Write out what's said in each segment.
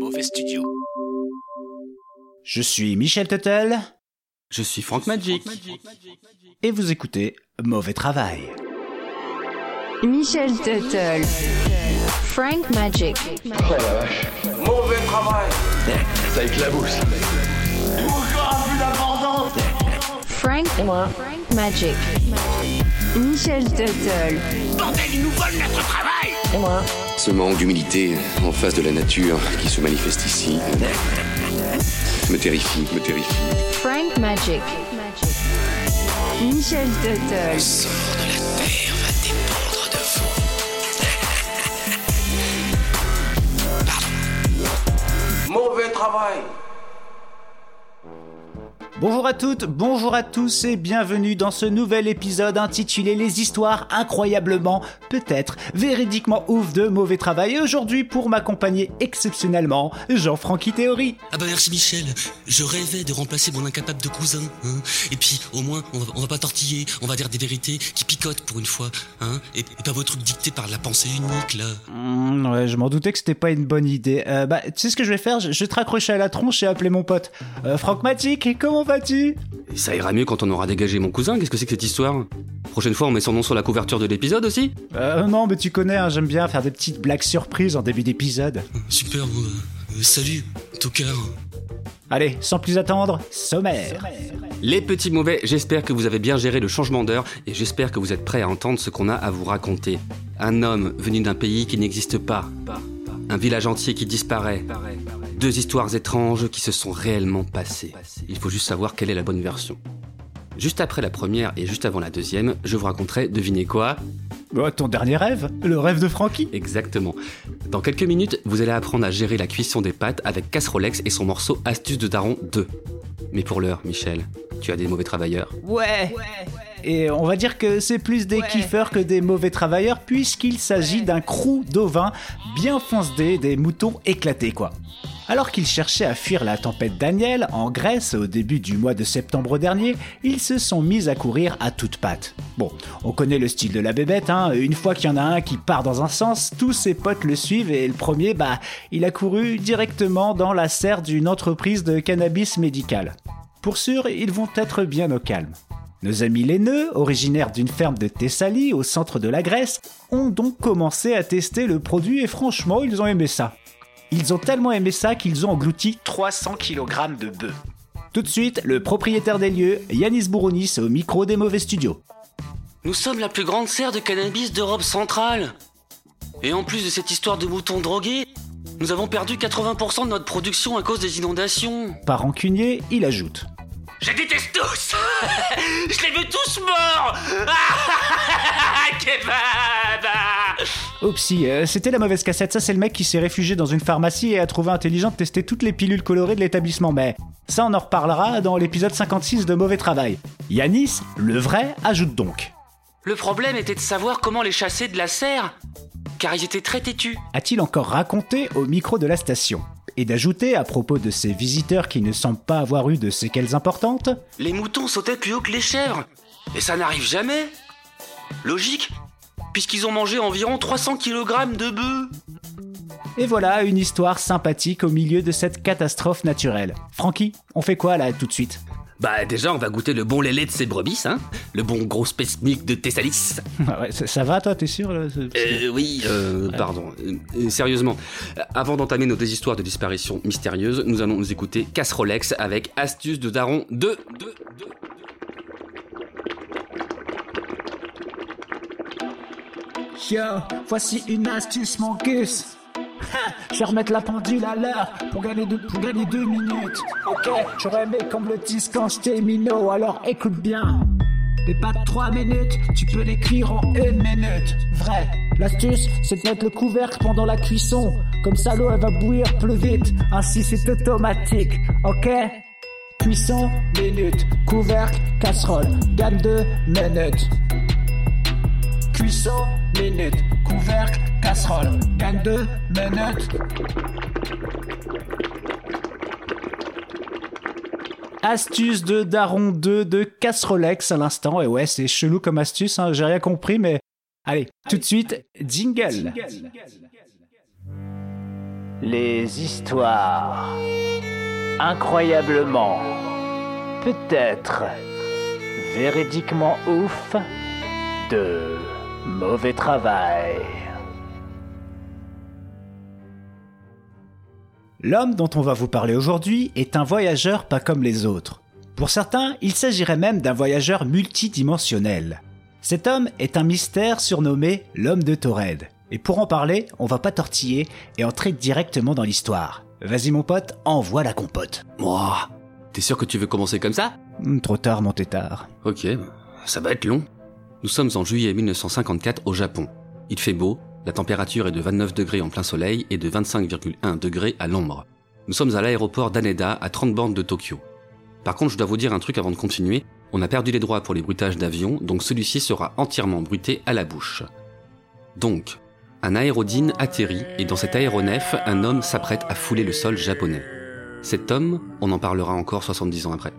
Mauvais Studio. Je suis Michel Tuttle Je suis Franck Magic. et vous écoutez Mauvais Travail. Michel Tuttle. Frank Magic. Mauvais travail. Ça éclabousse. Frank. Frank Magic. Michel Tuttle. Bordel, ils nous volent notre travail Ce manque d'humilité en face de la nature qui se manifeste ici me terrifie, me terrifie. Frank Magic. Michel Tuttle. sort de la terre va dépendre de vous. Mauvais travail. Bonjour à toutes, bonjour à tous et bienvenue dans ce nouvel épisode intitulé Les histoires incroyablement, peut-être véridiquement ouf de mauvais travail. Et aujourd'hui, pour m'accompagner exceptionnellement, Jean-Francky Théorie. Ah bah merci Michel, je rêvais de remplacer mon incapable de cousin, hein. Et puis au moins on va, on va pas tortiller, on va dire des vérités qui picotent pour une fois, hein. Et, et pas vos trucs dictés par la pensée unique là. Hmm, ouais, je m'en doutais que c'était pas une bonne idée. Euh, bah, tu sais ce que je vais faire? Je, je vais te raccrocher à la tronche et appeler mon pote. Euh, Franck Magic, comment ça ira mieux quand on aura dégagé mon cousin, qu'est-ce que c'est que cette histoire? Prochaine fois on met son nom sur la couverture de l'épisode aussi? Euh, Non, mais tu connais, hein, j'aime bien faire des petites blagues surprises en début d'épisode. Super, euh, euh, salut, tocard. Allez, sans plus attendre, sommaire. Les petits mauvais, j'espère que vous avez bien géré le changement d'heure et j'espère que vous êtes prêts à entendre ce qu'on a à vous raconter. Un homme venu d'un pays qui n'existe pas. Un village entier qui disparaît. Deux histoires étranges qui se sont réellement passées. Il faut juste savoir quelle est la bonne version. Juste après la première et juste avant la deuxième, je vous raconterai, devinez quoi? Bah, ton dernier rêve? Le rêve de Francky Exactement. Dans quelques minutes, vous allez apprendre à gérer la cuisson des pâtes avec Casserolex et son morceau Astuce de Daron 2. Mais pour l'heure, Michel, tu as des mauvais travailleurs. Ouais. Et on va dire que c'est plus des kiffeurs que des mauvais travailleurs puisqu'il s'agit d'un crew d'ovins bien foncedé, des moutons éclatés quoi. Alors qu'ils cherchaient à fuir la tempête Daniel en Grèce au début du mois de septembre dernier, ils se sont mis à courir à toutes pattes. Bon, on connaît le style de la bébête, hein. une fois qu'il y en a un qui part dans un sens, tous ses potes le suivent et le premier, bah, il a couru directement dans la serre d'une entreprise de cannabis médical. Pour sûr, ils vont être bien au calme. Nos amis laineux, originaires d'une ferme de Thessalie au centre de la Grèce, ont donc commencé à tester le produit et franchement, ils ont aimé ça. Ils ont tellement aimé ça qu'ils ont englouti 300 kg de bœufs. Tout de suite, le propriétaire des lieux, Yanis Bourounis, au micro des mauvais studios. Nous sommes la plus grande serre de cannabis d'Europe centrale. Et en plus de cette histoire de moutons drogués, nous avons perdu 80% de notre production à cause des inondations. Par rancunier, il ajoute. Je déteste tous Je les veux tous morts Kebab Oupsie, euh, c'était la mauvaise cassette, ça c'est le mec qui s'est réfugié dans une pharmacie et a trouvé intelligent de tester toutes les pilules colorées de l'établissement, mais ça on en reparlera dans l'épisode 56 de Mauvais Travail. Yanis, le vrai, ajoute donc. Le problème était de savoir comment les chasser de la serre, car ils étaient très têtus. a-t-il encore raconté au micro de la station Et d'ajouter, à propos de ces visiteurs qui ne semblent pas avoir eu de séquelles importantes, Les moutons sautaient plus haut que les chèvres. Et ça n'arrive jamais. Logique, puisqu'ils ont mangé environ 300 kg de bœufs. et voilà une histoire sympathique au milieu de cette catastrophe naturelle. Francky, on fait quoi là tout de suite? Bah déjà, on va goûter le bon lait de ces brebis, hein Le bon gros milk de Thessalis. Ouais, ça, ça va toi, t'es sûr là Euh, oui, euh, pardon. Euh, euh, sérieusement, euh, avant d'entamer nos deux histoires de disparition mystérieuses, nous allons nous écouter Casserolex avec Astuce de Daron 2. 2, 2. Yo, voici une astuce, mon gus. Je vais remettre la pendule à l'heure pour gagner, deux, deux minutes. Ok, j'aurais aimé qu'on me le dise quand j'étais minot, alors écoute bien. Les pas de 3 minutes, tu peux l'écrire en une minute. Vrai. L'astuce, c'est de mettre le couvercle pendant la cuisson. Comme ça, l'eau, elle va bouillir plus vite. Ainsi, c'est automatique. Ok? Cuisson, minute. Couvercle, casserole. Gagne 2 minutes. Cuisson, minute. Couvercle, casserole. Gagne 2 minutes. Astuce de Daron 2 de Casserolex à l'instant. Et ouais, c'est chelou comme astuce, hein, j'ai rien compris, mais. Allez, tout de suite, jingle. Les histoires. Incroyablement. Peut-être. Véridiquement ouf. De mauvais travail. L'homme dont on va vous parler aujourd'hui est un voyageur pas comme les autres. Pour certains, il s'agirait même d'un voyageur multidimensionnel. Cet homme est un mystère surnommé l'homme de Torred. Et pour en parler, on va pas tortiller et entrer directement dans l'histoire. Vas-y mon pote, envoie la compote. Moi, t'es sûr que tu veux commencer comme ça? Hum, trop tard mon tétard. Ok, ça va être long. Nous sommes en juillet 1954 au Japon. Il fait beau, la température est de 29 degrés en plein soleil et de 25,1 degrés à l'ombre. Nous sommes à l'aéroport d'Aneda, à 30 bornes de Tokyo. Par contre, je dois vous dire un truc avant de continuer. On a perdu les droits pour les bruitages d'avion, donc celui-ci sera entièrement bruité à la bouche. Donc, un aérodyne atterrit et dans cet aéronef, un homme s'apprête à fouler le sol japonais. Cet homme, on en parlera encore 70 ans après.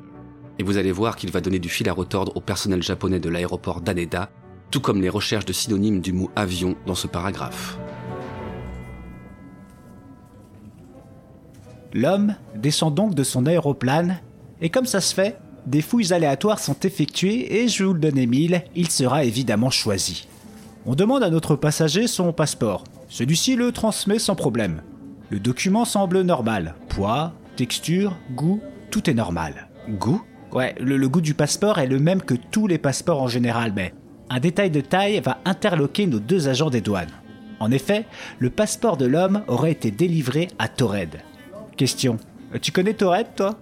Et vous allez voir qu'il va donner du fil à retordre au personnel japonais de l'aéroport d'Aneda, tout comme les recherches de synonymes du mot avion dans ce paragraphe. L'homme descend donc de son aéroplane, et comme ça se fait, des fouilles aléatoires sont effectuées et je vais vous le donner mille, il sera évidemment choisi. On demande à notre passager son passeport. Celui-ci le transmet sans problème. Le document semble normal. Poids, texture, goût, tout est normal. Goût? Ouais, le, goût du passeport est le même que tous les passeports en général, mais un détail de taille va interloquer nos deux agents des douanes. En effet, le passeport de l'homme aurait été délivré à Torred. Question. Tu connais Torred, toi?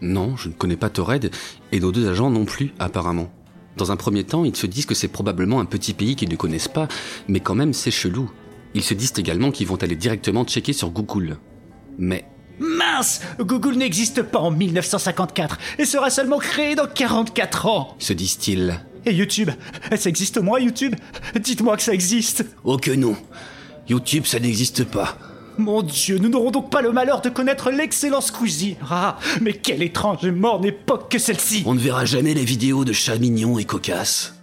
Non, je ne connais pas Torred, et nos deux agents non plus, apparemment. Dans un premier temps, ils se disent que c'est probablement un petit pays qu'ils ne connaissent pas, mais quand même c'est chelou. Ils se disent également qu'ils vont aller directement checker sur Google. Mais Mince Google n'existe pas en 1954 et sera seulement créé dans 44 ans se disent-ils Et YouTube Ça existe au moins YouTube? Dites-moi que ça existe Oh que non. YouTube, ça n'existe pas. Mon Dieu, nous n'aurons donc pas le malheur de connaître l'excellent Squeezie Ah, mais quelle étrange et morne époque que celle-ci On ne verra jamais les vidéos de chats mignons et cocasses.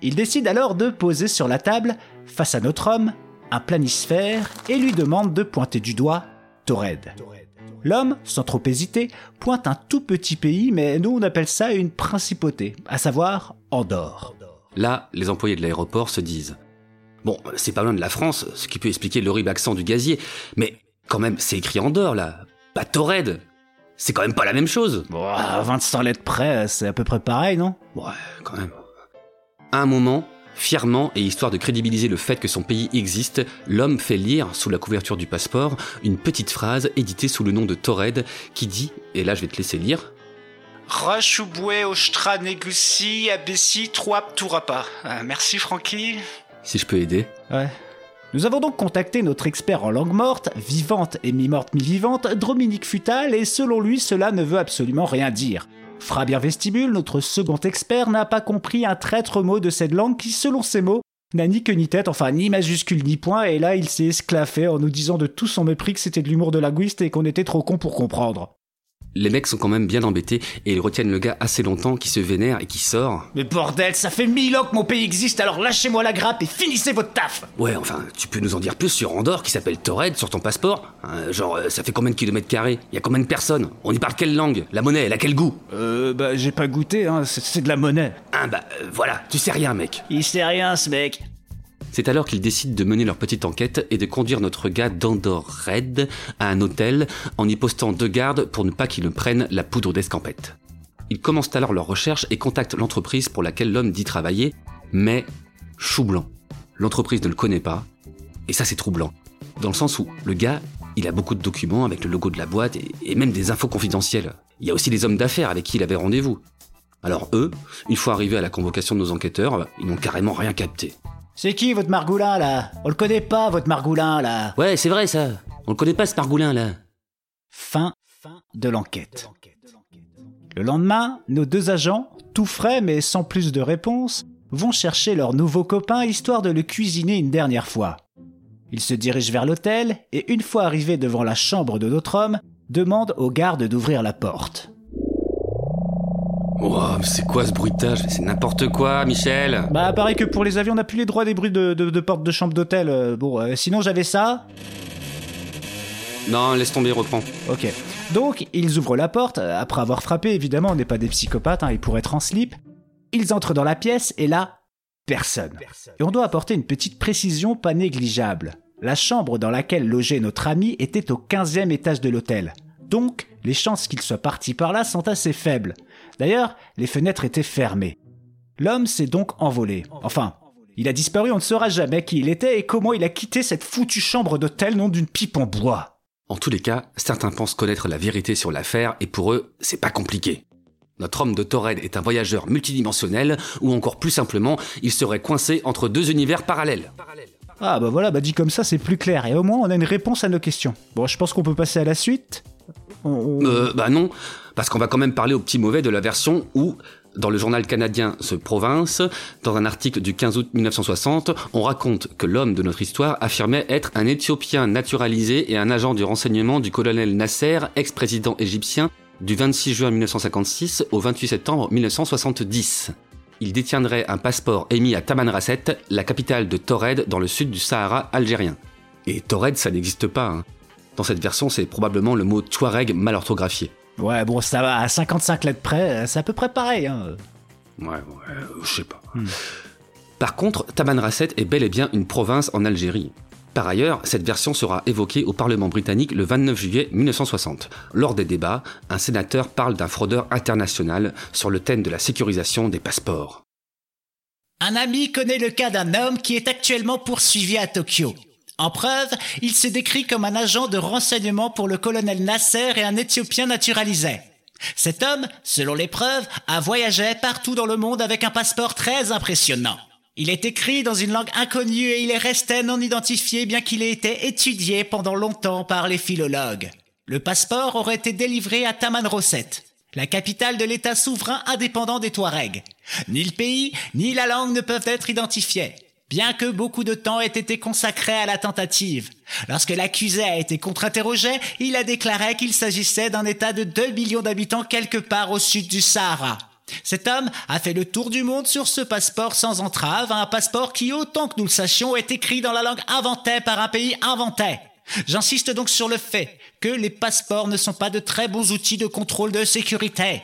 Il décide alors de poser sur la table, face à notre homme, un planisphère et lui demande de pointer du doigt Torred. L'homme, sans trop hésiter, pointe un tout petit pays, mais nous on appelle ça une principauté, à savoir Andorre. Là, les employés de l'aéroport se disent Bon, c'est pas loin de la France, ce qui peut expliquer l'horrible accent du gazier, mais quand même, c'est écrit Andorre là, pas Torred. C'est quand même pas la même chose. Bon, à 25 lettres près, c'est à peu près pareil, non? Ouais, quand même. À un moment, fièrement et histoire de crédibiliser le fait que son pays existe, l'homme fait lire, sous la couverture du passeport, une petite phrase éditée sous le nom de Torred qui dit, et là je vais te laisser lire, Rochouboué, Ostra, Négoussi, Abessi, Troap, Tourapa. Euh, merci Francky. si je peux aider. Ouais. Nous avons donc contacté notre expert en langue morte, vivante et mi-morte mi-vivante, Dominique Futal, et selon lui, cela ne veut absolument rien dire. Frabien Vestibule, notre second expert, n'a pas compris un traître mot de cette langue qui, selon ses mots, n'a ni queue ni tête, enfin ni majuscule ni point, et là il s'est esclaffé en nous disant de tout son mépris que c'était de l'humour de linguiste et qu'on était trop con pour comprendre. Les mecs sont quand même bien embêtés et ils retiennent le gars assez longtemps qui se vénère et qui sort. Mais bordel, ça fait mille ans que mon pays existe, alors lâchez-moi la grappe et finissez votre taf Ouais, enfin, tu peux nous en dire plus sur Andorre qui s'appelle Torred sur ton passeport Hein, Genre, euh, ça fait combien de kilomètres carrés? Y a combien de personnes? On y parle quelle langue? La monnaie, elle a quel goût? Euh, bah j'ai pas goûté, hein, c'est- c'est de la monnaie. Ah bah euh, voilà, tu sais rien mec. Il sait rien ce mec. C'est alors qu'ils décident de mener leur petite enquête et de conduire notre gars d'Andorre Red à un hôtel en y postant deux gardes pour ne pas qu'ils ne prennent la poudre d'escampette. Ils commencent alors leur recherche et contactent l'entreprise pour laquelle l'homme dit travailler, mais chou blanc. L'entreprise ne le connaît pas, et ça c'est troublant. Dans le sens où le gars, il a beaucoup de documents avec le logo de la boîte et, et même des infos confidentielles. Il y a aussi les hommes d'affaires avec qui il avait rendez-vous. Alors eux, une fois arrivés à la convocation de nos enquêteurs, ils n'ont carrément rien capté. C'est qui votre margoulin là? On le connaît pas votre margoulin là. Ouais, c'est vrai ça. On le connaît pas ce margoulin là. Fin de l'enquête. Le lendemain, nos deux agents, tout frais mais sans plus de réponse, vont chercher leur nouveau copain histoire de le cuisiner une dernière fois. Ils se dirigent vers l'hôtel et une fois arrivés devant la chambre de notre homme, demandent aux gardes d'ouvrir la porte. Mais c'est quoi ce bruitage? C'est n'importe quoi, Michel Bah pareil que pour les avions, on n'a plus les droits des bruits de, de, de porte de chambre d'hôtel. euh, bon, euh, sinon j'avais ça. Non, laisse tomber, reprends. Ok. Donc, ils ouvrent la porte, euh, après avoir frappé, évidemment, on n'est pas des psychopathes, hein, ils pourraient être en slip. Ils entrent dans la pièce, et là, personne. Et on doit apporter une petite précision pas négligeable. La chambre dans laquelle logeait notre ami était au 15e étage de l'hôtel. Donc, les chances qu'il soit parti par là sont assez faibles. D'ailleurs, les fenêtres étaient fermées. L'homme s'est donc envolé. Enfin, il a disparu, on ne saura jamais qui il était et comment il a quitté cette foutue chambre d'hôtel non d'une pipe en bois. En tous les cas, certains pensent connaître la vérité sur l'affaire et pour eux, c'est pas compliqué. Notre homme de Torred est un voyageur multidimensionnel ou encore plus simplement, il serait coincé entre deux univers parallèles. Ah bah voilà, bah dit comme ça c'est plus clair et au moins on a une réponse à nos questions. Bon, je pense qu'on peut passer à la suite. On- Euh, bah non, parce qu'on va quand même parler au petit mauvais de la version où, dans le journal canadien Ce Province, dans un article du 15 août 1960, on raconte que l'homme de notre histoire affirmait être un Éthiopien naturalisé et un agent du renseignement du colonel Nasser, ex-président égyptien, du 26 juin 1956 au 28 septembre 1970. Il détiendrait un passeport émis à Tamanrasset, la capitale de Torred dans le sud du Sahara algérien. Et Torred, ça n'existe pas. hein. Dans cette version, c'est probablement le mot Touareg mal orthographié. Ouais, bon, ça va, à 55 lettres près, c'est à peu près pareil. Hein. Ouais, ouais, euh, je sais pas. Par contre, Tamanrasset est bel et bien une province en Algérie. Par ailleurs, cette version sera évoquée au Parlement britannique le 29 juillet 1960. Lors des débats, un sénateur parle d'un fraudeur international sur le thème de la sécurisation des passeports. Un ami connaît le cas d'un homme qui est actuellement poursuivi à Tokyo. En preuve, il se décrit comme un agent de renseignement pour le colonel Nasser et un Éthiopien naturalisé. Cet homme, selon les preuves, a voyagé partout dans le monde avec un passeport très impressionnant. Il est écrit dans une langue inconnue et il est resté non identifié bien qu'il ait été étudié pendant longtemps par les philologues. Le passeport aurait été délivré à Tamanrosset, la capitale de l'État souverain indépendant des Touaregs. Ni le pays, ni la langue ne peuvent être identifiés, bien que beaucoup de temps ait été consacré à la tentative. Lorsque l'accusé a été contre-interrogé, il a déclaré qu'il s'agissait d'un État de 2 millions d'habitants quelque part au sud du Sahara. Cet homme a fait le tour du monde sur ce passeport sans entrave, un passeport qui, autant que nous le sachions, est écrit dans la langue inventée par un pays inventé. J'insiste donc sur le fait que les passeports ne sont pas de très bons outils de contrôle de sécurité.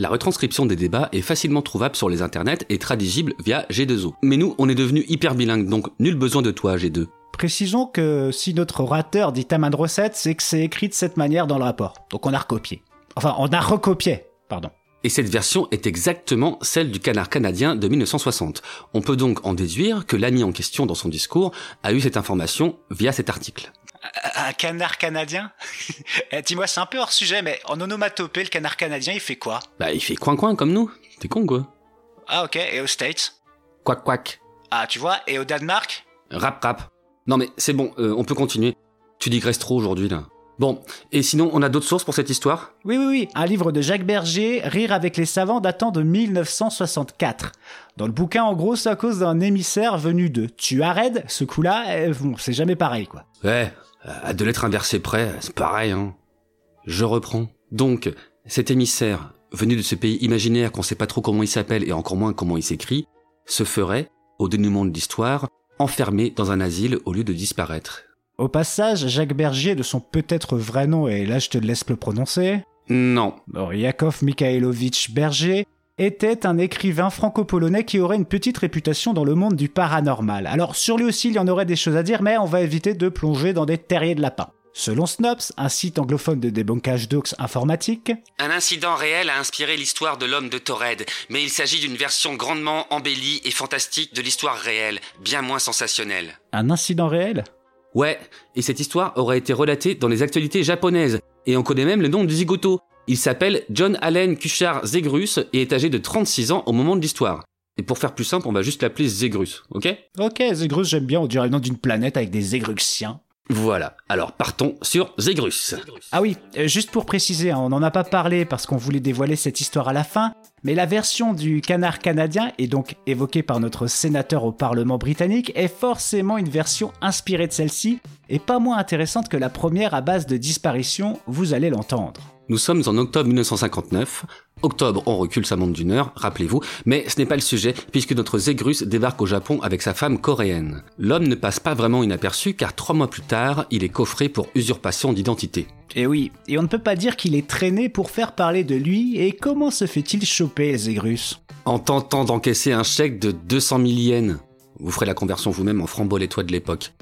La retranscription des débats est facilement trouvable sur les internets et traduisible via G2O. Mais nous, on est devenus hyper bilingues, donc nul besoin de toi, G2. Précisons que si notre orateur dit Taman Recette, c'est que c'est écrit de cette manière dans le rapport. Donc on a recopié. Enfin, on a recopié, pardon. Et cette version est exactement celle du canard canadien de 1960. On peut donc en déduire que l'ami en question dans son discours a eu cette information via cet article. Un canard canadien? Eh, Dis-moi, c'est un peu hors sujet, mais en onomatopée, le canard canadien, il fait quoi? Bah il fait coin-coin comme nous. T'es con quoi Ah ok, et aux States? Quack quack. Ah, tu vois, et au Danemark? Rap rap. Non mais c'est bon, euh, on peut continuer. Tu digresses trop aujourd'hui là. Bon, et sinon on a d'autres sources pour cette histoire? Oui, oui, oui, un livre de Jacques Berger, Rire avec les savants, datant de 1964. Dans le bouquin, en gros, c'est à cause d'un émissaire venu de Tuared. Ce coup-là, eh, bon, c'est jamais pareil, quoi. Ouais, à deux lettres inversées près, c'est pareil hein. Je reprends. Donc, cet émissaire, venu de ce pays imaginaire qu'on sait pas trop comment il s'appelle et encore moins comment il s'écrit, se ferait, au dénouement de l'histoire, enfermé dans un asile au lieu de disparaître. Au passage, Jacques Berger, de son peut-être vrai nom, et là je te laisse le prononcer, Non. bon, Yakov Mikhailovitch Berger, était un écrivain franco-polonais qui aurait une petite réputation dans le monde du paranormal. Alors sur lui aussi il y en aurait des choses à dire, mais on va éviter de plonger dans des terriers de lapins. Selon Snops, un site anglophone de débunkage d'ox informatique, Un incident réel a inspiré l'histoire de l'homme de Torred, mais il s'agit d'une version grandement embellie et fantastique de l'histoire réelle, bien moins sensationnelle. un incident réel? Ouais, et cette histoire aurait été relatée dans les actualités japonaises, et on connaît même le nom du zigoto. Il s'appelle John Allen Kuchar Zegrus et est âgé de 36 ans au moment de l'histoire. Et pour faire plus simple, on va juste l'appeler Zegrus, ok? Ok, Zegrus j'aime bien, on dirait le nom d'une planète avec des Zegruxiens. Voilà, alors partons sur Zegrus. Ah oui, euh, juste pour préciser, hein, on n'en a pas parlé parce qu'on voulait dévoiler cette histoire à la fin, mais la version du canard canadien, et donc évoquée par notre sénateur au Parlement britannique, est forcément une version inspirée de celle-ci, et pas moins intéressante que la première à base de disparition, vous allez l'entendre. Nous sommes en octobre 1959. Octobre, on recule sa montre d'une heure, rappelez-vous, mais ce n'est pas le sujet, puisque notre Zégrus débarque au Japon avec sa femme coréenne. L'homme ne passe pas vraiment inaperçu, car trois mois plus tard, il est coffré pour usurpation d'identité. Et oui, et on ne peut pas dire qu'il est traîné pour faire parler de lui, et comment se fait-il choper, Zégrus? En tentant d'encaisser un chèque de 200 000 yens. Vous ferez la conversion vous-même en francs bolétois de l'époque.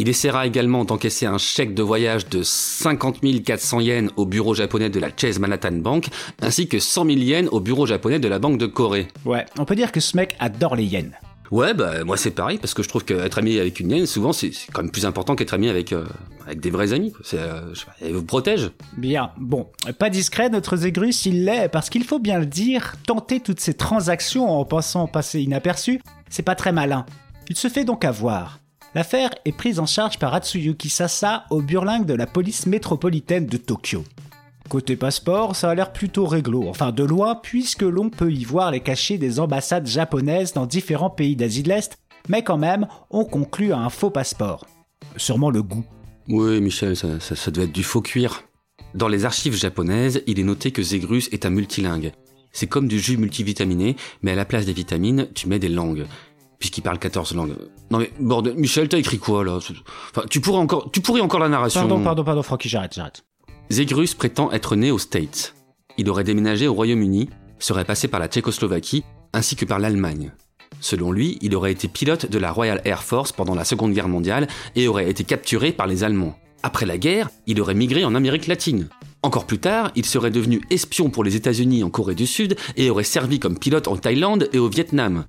Il essaiera également d'encaisser un chèque de voyage de 50 400 yens au bureau japonais de la Chase Manhattan Bank, ainsi que 100 000 yens au bureau japonais de la Banque de Corée. Ouais, on peut dire que ce mec adore les yens. Ouais, bah moi c'est pareil, parce que je trouve qu'être ami avec une yen, souvent c'est quand même plus important qu'être ami avec, euh, avec des vrais amis. C'est, euh, je sais pas, elle vous protège. Bien, bon, pas discret, notre Zégrus, il l'est, parce qu'il faut bien le dire, tenter toutes ces transactions en pensant passer inaperçu, c'est pas très malin. Il se fait donc avoir. L'affaire est prise en charge par Atsuyuki Sasa au burlingue de la police métropolitaine de Tokyo. Côté passeport, ça a l'air plutôt réglo, enfin de loin, puisque l'on peut y voir les cachets des ambassades japonaises dans différents pays d'Asie de l'Est, mais quand même, on conclut à un faux passeport. Sûrement le goût. Oui, Michel, ça, ça, doit être du faux cuir. Dans les archives japonaises, il est noté que Zégrus est un multilingue. C'est comme du jus multivitaminé, mais à la place des vitamines, tu mets des langues. Puisqu'il parle 14 langues. Non mais, bordel, Michel, t'as écrit quoi, là? Enfin, tu pourrais encore, tu pourrais encore la narration. Pardon, pardon, pardon, Francky, j'arrête, j'arrête. Zégrus prétend être né aux States. Il aurait déménagé au Royaume-Uni, serait passé par la Tchécoslovaquie, ainsi que par l'Allemagne. Selon lui, il aurait été pilote de la Royal Air Force pendant la Seconde Guerre mondiale et aurait été capturé par les Allemands. Après la guerre, il aurait migré en Amérique latine. Encore plus tard, il serait devenu espion pour les États-Unis en Corée du Sud et aurait servi comme pilote en Thaïlande et au Vietnam.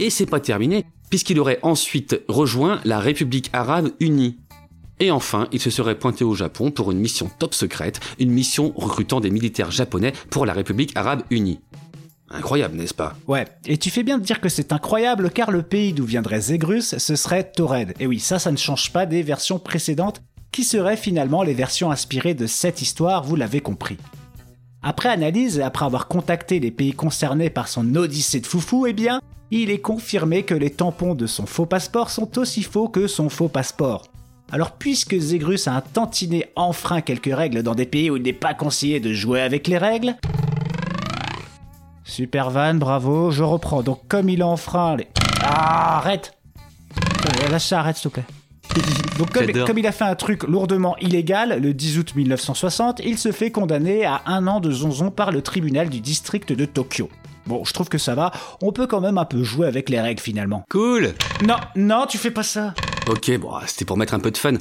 Et c'est pas terminé, puisqu'il aurait ensuite rejoint la République arabe unie. Et enfin, il se serait pointé au Japon pour une mission top secrète, une mission recrutant des militaires japonais pour la République arabe unie. Incroyable, n'est-ce pas? Ouais, et tu fais bien de dire que c'est incroyable car le pays d'où viendrait Zégrus, ce serait Torred. Et oui, ça, ça ne change pas des versions précédentes qui seraient finalement les versions inspirées de cette histoire, vous l'avez compris. Après analyse après avoir contacté les pays concernés par son odyssée de foufou, eh bien, il est confirmé que les tampons de son faux passeport sont aussi faux que son faux passeport. Alors puisque Zégrus a un tantinet enfreint quelques règles dans des pays où il n'est pas conseillé de jouer avec les règles... Super van, bravo, je reprends. Donc comme il a enfreint les... Ah, arrête Euh, Lâche ça, arrête s'il te plaît. Donc comme, comme il a fait un truc lourdement illégal, le 10 août 1960, il se fait condamner à un an de zonzon par le tribunal du district de Tokyo. Bon, je trouve que ça va, on peut quand même un peu jouer avec les règles finalement. Cool Non, non, tu fais pas ça Ok, bon, c'était pour mettre un peu de fun.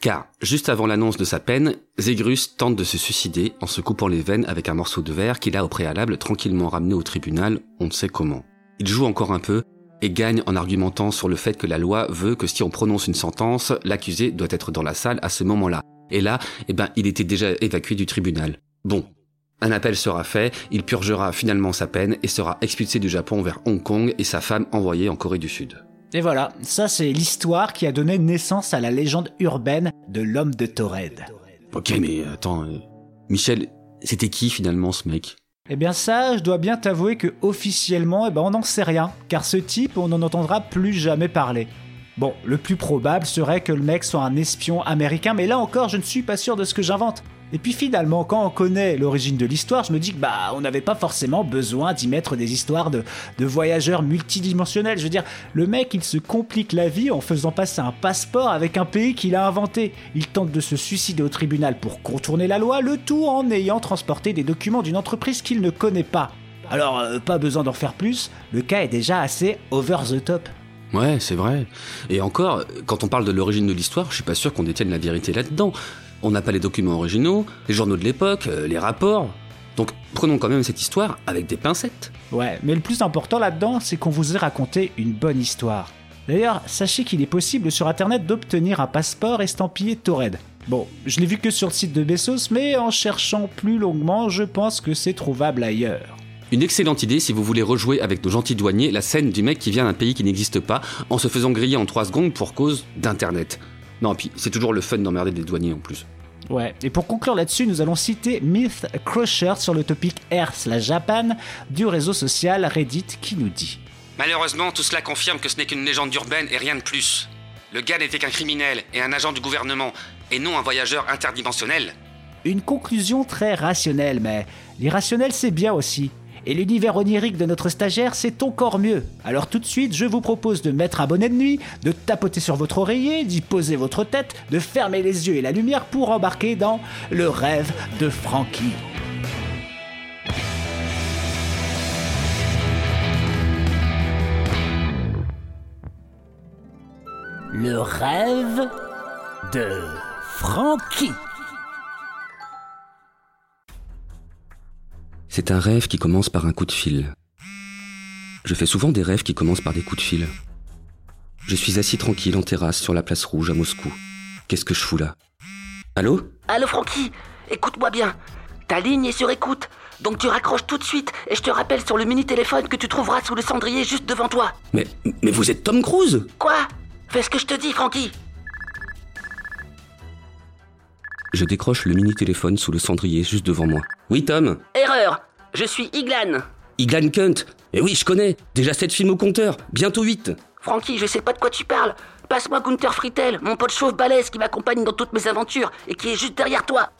Car, juste avant l'annonce de sa peine, Zégrus tente de se suicider en se coupant les veines avec un morceau de verre qu'il a au préalable tranquillement ramené au tribunal, on ne sait comment. Il joue encore un peu et gagne en argumentant sur le fait que la loi veut que si on prononce une sentence, l'accusé doit être dans la salle à ce moment-là. Et là, eh ben, il était déjà évacué du tribunal. Bon. Un appel sera fait, il purgera finalement sa peine et sera expulsé du Japon vers Hong Kong et sa femme envoyée en Corée du Sud. Et voilà, ça c'est l'histoire qui a donné naissance à la légende urbaine de l'homme de Torred. Ok, mais attends, euh, Michel, c'était qui finalement ce mec? Eh bien ça, je dois bien t'avouer que officiellement, eh ben on n'en sait rien, car ce type, on n'en entendra plus jamais parler. Bon, le plus probable serait que le mec soit un espion américain, mais là encore, je ne suis pas sûr de ce que j'invente. Et puis finalement, quand on connaît l'origine de l'histoire, je me dis que bah, on n'avait pas forcément besoin d'y mettre des histoires de, voyageurs multidimensionnels. Je veux dire, le mec, il se complique la vie en faisant passer un passeport avec un pays qu'il a inventé. Il tente de se suicider au tribunal pour contourner la loi, le tout en ayant transporté des documents d'une entreprise qu'il ne connaît pas. Alors, euh, pas besoin d'en faire plus, le cas est déjà assez over the top. Ouais, c'est vrai. Et encore, quand on parle de l'origine de l'histoire, je suis pas sûr qu'on détienne la vérité là-dedans. On n'a pas les documents originaux, les journaux de l'époque, euh, les rapports. Donc prenons quand même cette histoire avec des pincettes. Ouais, mais le plus important là-dedans, c'est qu'on vous ait raconté une bonne histoire. D'ailleurs, sachez qu'il est possible sur internet d'obtenir un passeport estampillé Torred. Bon, je l'ai vu que sur le site de Bessos, mais en cherchant plus longuement, je pense que c'est trouvable ailleurs. Une excellente idée si vous voulez rejouer avec nos gentils douaniers la scène du mec qui vient d'un pays qui n'existe pas en se faisant griller en 3 secondes pour cause d'internet. Non, puis c'est toujours le fun d'emmerder des douaniers en plus. Ouais, et pour conclure là-dessus, nous allons citer Myth Crusher sur le topic Earth la Japan du réseau social Reddit qui nous dit Malheureusement, tout cela confirme que ce n'est qu'une légende urbaine et rien de plus. Le gars n'était qu'un criminel et un agent du gouvernement, et non un voyageur interdimensionnel. Une conclusion très rationnelle, mais l'irrationnel c'est bien aussi. Et l'univers onirique de notre stagiaire, c'est encore mieux. Alors tout de suite, je vous propose de mettre un bonnet de nuit, de tapoter sur votre oreiller, d'y poser votre tête, de fermer les yeux et la lumière pour embarquer dans le rêve de Frankie. Le rêve de Frankie. C'est un rêve qui commence par un coup de fil. Je fais souvent des rêves qui commencent par des coups de fil. Je suis assis tranquille en terrasse sur la place rouge à Moscou. Qu'est-ce que je fous là? Allô? Allô Francky, écoute-moi bien. Ta ligne est sur écoute, donc tu raccroches tout de suite et je te rappelle sur le mini-téléphone que tu trouveras sous le cendrier juste devant toi. Mais, mais vous êtes Tom Cruise? Quoi? Fais ce que je te dis, Francky. Je décroche le mini-téléphone sous le cendrier juste devant moi. Oui Tom? Erreur. Je suis Iglan. Iglan Kunt Eh oui, je connais Déjà 7 films au compteur, bientôt 8 Francky, je sais pas de quoi tu parles. Passe-moi Gunther Fritel, mon pote chauve balèze qui m'accompagne dans toutes mes aventures et qui est juste derrière toi.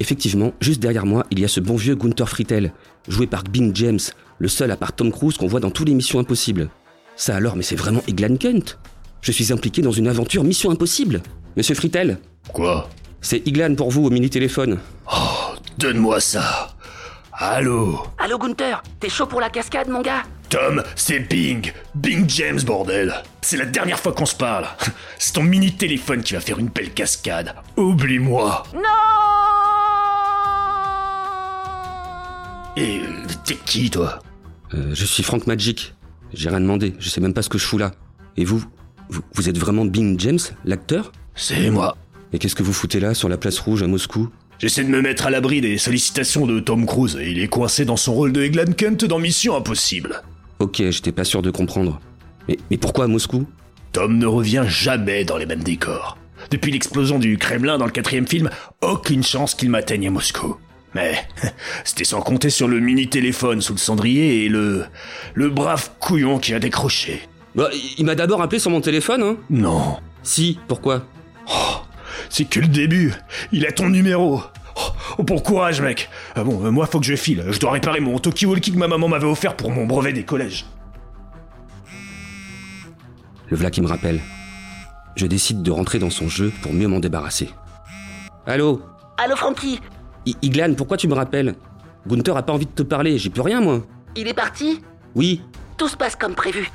Effectivement, juste derrière moi, il y a ce bon vieux Gunther Fritel, joué par Bing James, le seul à part Tom Cruise qu'on voit dans tous les Missions Impossibles. Ça alors, mais c'est vraiment Iglan Kunt Je suis impliqué dans une aventure Mission Impossible Monsieur Fritel Quoi? C'est Iglan pour vous au mini-téléphone. Oh, donne-moi ça. Allô Allô Gunther, t'es chaud pour la cascade, mon gars Tom, c'est Bing. Bing James, bordel. C'est la dernière fois qu'on se parle. C'est ton mini-téléphone qui va faire une belle cascade. Oublie-moi. Non Et euh, t'es qui, toi Euh, je suis Frank Magic. J'ai rien demandé, je sais même pas ce que je fous là. Et vous Vous, vous êtes vraiment Bing James, l'acteur C'est moi. Et qu'est-ce que vous foutez là, sur la place rouge à Moscou J'essaie de me mettre à l'abri des sollicitations de Tom Cruise et il est coincé dans son rôle de Eglan Kent dans Mission Impossible. Ok, j'étais pas sûr de comprendre. Mais, mais pourquoi à Moscou? Tom ne revient jamais dans les mêmes décors. Depuis l'explosion du Kremlin dans le quatrième film, aucune chance qu'il m'atteigne à Moscou. Mais c'était sans compter sur le mini-téléphone sous le cendrier et le... le brave couillon qui a décroché. Bah, il m'a d'abord appelé sur mon téléphone, hein Non, Si, pourquoi? C'est que le début. Il a ton numéro. Oh, bon courage, mec. Ah bon, euh, moi, faut que je file. Je dois réparer mon Tokyo Walkie que ma maman m'avait offert pour mon brevet des collèges. Le v'là qui me rappelle. Je décide de rentrer dans son jeu pour mieux m'en débarrasser. Allô? Allô Francky, I- Iglan, pourquoi tu me rappelles? Gunther a pas envie de te parler, j'y peux rien moi. il est parti? Oui Tout se passe comme prévu.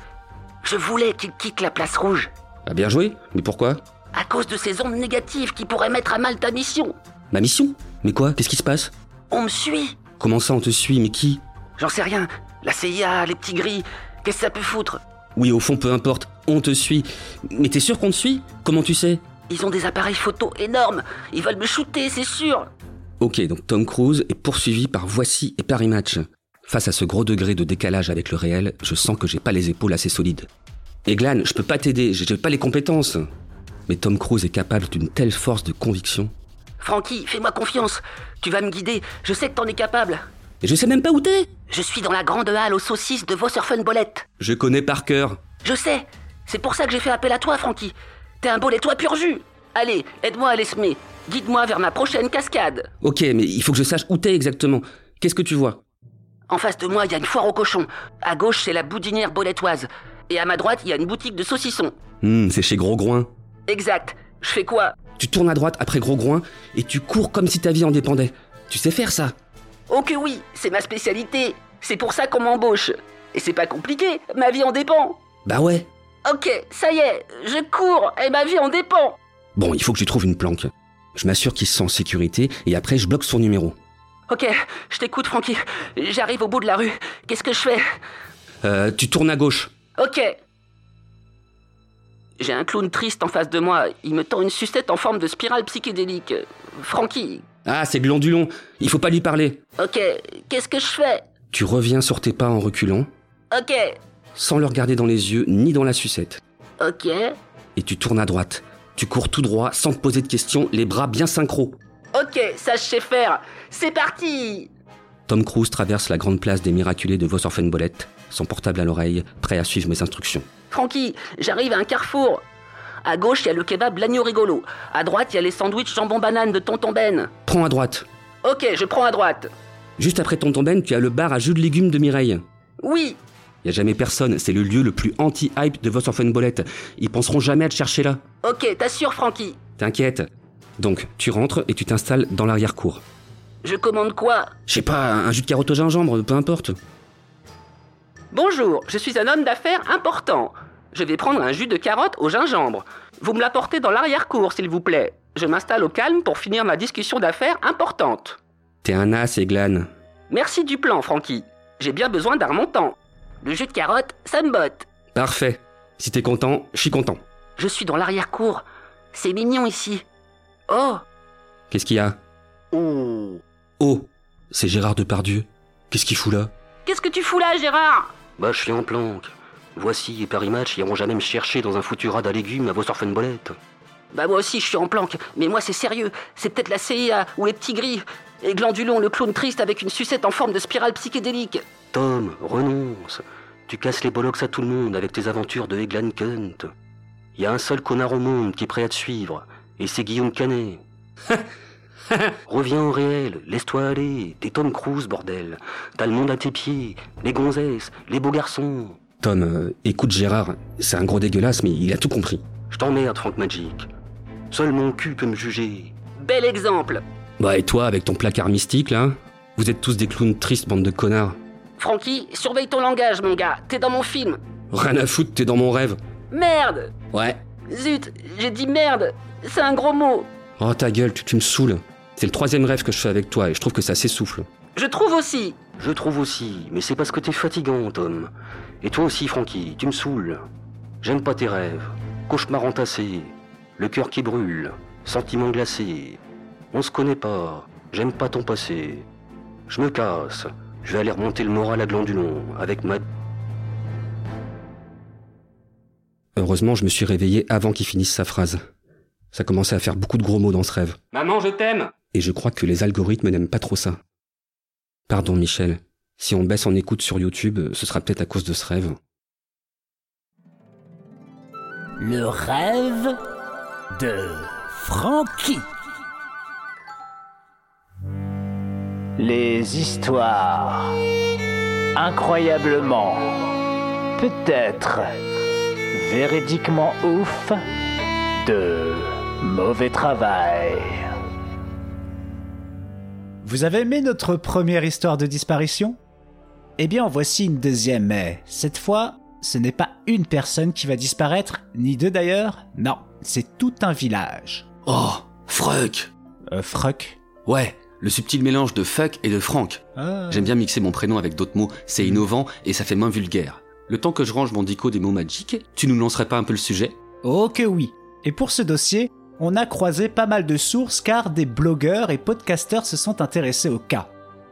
Je voulais qu'il quitte la place rouge. Ah bien joué, mais pourquoi? À cause de ces ondes négatives qui pourraient mettre à mal ta mission. Ma mission Mais quoi Qu'est-ce qui se passe On me suit. Comment ça on te suit Mais qui J'en sais rien. La CIA, les petits gris. Qu'est-ce que ça peut foutre Oui, au fond, peu importe, on te suit. Mais t'es sûr qu'on te suit Comment tu sais Ils ont des appareils photo énormes. Ils veulent me shooter, c'est sûr. Ok, donc Tom Cruise est poursuivi par Voici et Paris Match. Face à ce gros degré de décalage avec le réel, je sens que j'ai pas les épaules assez solides. Eglan, je peux pas t'aider, j'ai pas les compétences. Mais Tom Cruise est capable d'une telle force de conviction. Francky, fais-moi confiance. Tu vas me guider. Je sais que t'en es capable. Et je sais même pas où t'es Je suis dans la grande halle aux saucisses de Vosserfenbolette. Je connais par cœur. Je sais. C'est pour ça que j'ai fait appel à toi, Francky. T'es un bolet toi pur jus. Allez, aide-moi à l'esmer. Guide-moi vers ma prochaine cascade. Ok, mais il faut que je sache où t'es exactement. Qu'est-ce que tu vois? En face de moi, il y a une foire aux cochons. À gauche, c'est la boudinière boletoise. Et à ma droite, il y a une boutique de saucissons. Hmm, c'est chez Gros Groin. Exact. Je fais quoi? Tu tournes à droite après Gros Groin et tu cours comme si ta vie en dépendait. Tu sais faire ça Oh que oui, c'est ma spécialité. C'est pour ça qu'on m'embauche. Et c'est pas compliqué, ma vie en dépend. Bah ouais. Ok, ça y est, je cours et ma vie en dépend. Bon, il faut que je trouve une planque. Je m'assure qu'il se sent en sécurité et après je bloque son numéro. Ok, je t'écoute, Francky. J'arrive au bout de la rue. Qu'est-ce que je fais? Euh, tu tournes à gauche. Ok. J'ai un clown triste en face de moi. Il me tend une sucette en forme de spirale psychédélique. Francky. Ah, c'est Glandulon. Il faut pas lui parler. Ok, qu'est-ce que je fais? Tu reviens sur tes pas en reculant, Ok, sans le regarder dans les yeux ni dans la sucette. ok. Et tu tournes à droite. Tu cours tout droit, sans te poser de questions, les bras bien synchro. Ok, ça je sais faire. C'est parti Tom Cruise traverse la grande place des miraculés de Vosserfenbolette, son portable à l'oreille, prêt à suivre mes instructions. Francky, j'arrive à un carrefour. À gauche, il y a le kebab l'agneau rigolo. À droite, il y a les sandwichs jambon banane de Tonton Ben. Prends à droite. Ok, je prends à droite. Juste après Tonton Ben, tu as le bar à jus de légumes de Mireille. Oui. Y a jamais personne, c'est le lieu le plus anti-hype de votre bolette. Ils penseront jamais à te chercher là. Ok, t'assures, Francky. T'inquiète. Donc, tu rentres et tu t'installes dans l'arrière-cour. Je commande quoi? Je sais pas, un jus de carotte au gingembre, peu importe. Bonjour, je suis un homme d'affaires important. Je vais prendre un jus de carotte au gingembre. Vous me l'apportez dans l'arrière-cour, s'il vous plaît. Je m'installe au calme pour finir ma discussion d'affaires importante. T'es un as, Eglan. Merci du plan, Francky. J'ai bien besoin d'un remontant. Le jus de carotte, ça me botte. Parfait. Si t'es content, je suis content. Je suis dans l'arrière-cour. C'est mignon ici. Oh Qu'est-ce qu'il y a? Oh Oh C'est Gérard Depardieu. Qu'est-ce qu'il fout là? Qu'est-ce que tu fous là, Gérard? Bah, je suis en planque. Voici et Paris Match iront jamais me chercher dans un foutu rat à légumes à vos bolette. Bah moi aussi je suis en planque, mais moi c'est sérieux. C'est peut-être la CIA ou les petits gris. Et Glandulon, le clown triste avec une sucette en forme de spirale psychédélique. Tom, renonce. Tu casses les bollocks à tout le monde avec tes aventures de Eglan Kunt. Y a un seul connard au monde qui est prêt à te suivre, et c'est Guillaume Canet. Reviens au réel, laisse-toi aller, t'es Tom Cruise, bordel. T'as le monde à tes pieds, les gonzesses, les beaux garçons. Tom, euh, écoute Gérard, c'est un gros dégueulasse, mais il a tout compris. Je t'emmerde, Frank Magic. Seul mon cul peut me juger. Bel exemple Bah et toi, avec ton placard mystique, là Vous êtes tous des clowns tristes, bande de connards. Francky, surveille ton langage, mon gars. T'es dans mon film. Rien à foutre, t'es dans mon rêve. Merde Ouais. Zut, j'ai dit merde C'est un gros mot Oh ta gueule, tu, tu me saoules. C'est le troisième rêve que je fais avec toi et je trouve que ça s'essouffle. Je trouve aussi Je trouve aussi, mais c'est parce que t'es fatigant, Tom. Et toi aussi, Francky, tu me saoules. J'aime pas tes rêves. Cauchemar entassé, le cœur qui brûle, sentiment glacé. On se connaît pas, j'aime pas ton passé. Je me casse, je vais aller remonter le moral à Glandulon avec ma... Heureusement, je me suis réveillé avant qu'il finisse sa phrase. Ça commençait à faire beaucoup de gros mots dans ce rêve. Maman, je t'aime Et je crois que les algorithmes n'aiment pas trop ça. Pardon Michel, si on baisse en écoute sur YouTube, ce sera peut-être à cause de ce rêve. Le rêve de Francky. Les histoires incroyablement, peut-être véridiquement ouf de mauvais travail. Vous avez aimé notre première histoire de disparition? Eh bien, en voici une deuxième, mais cette fois, ce n'est pas une personne qui va disparaître, ni deux d'ailleurs, non, c'est tout un village. Oh, Fruck Euh, Fruck? Ouais, le subtil mélange de fuck et de Franck. Ah. J'aime bien mixer mon prénom avec d'autres mots, c'est innovant et ça fait moins vulgaire. Le temps que je range mon dico des mots magiques, tu nous lancerais pas un peu le sujet? Oh que oui. Et pour ce dossier, on a croisé pas mal de sources car des blogueurs et podcasteurs se sont intéressés au cas.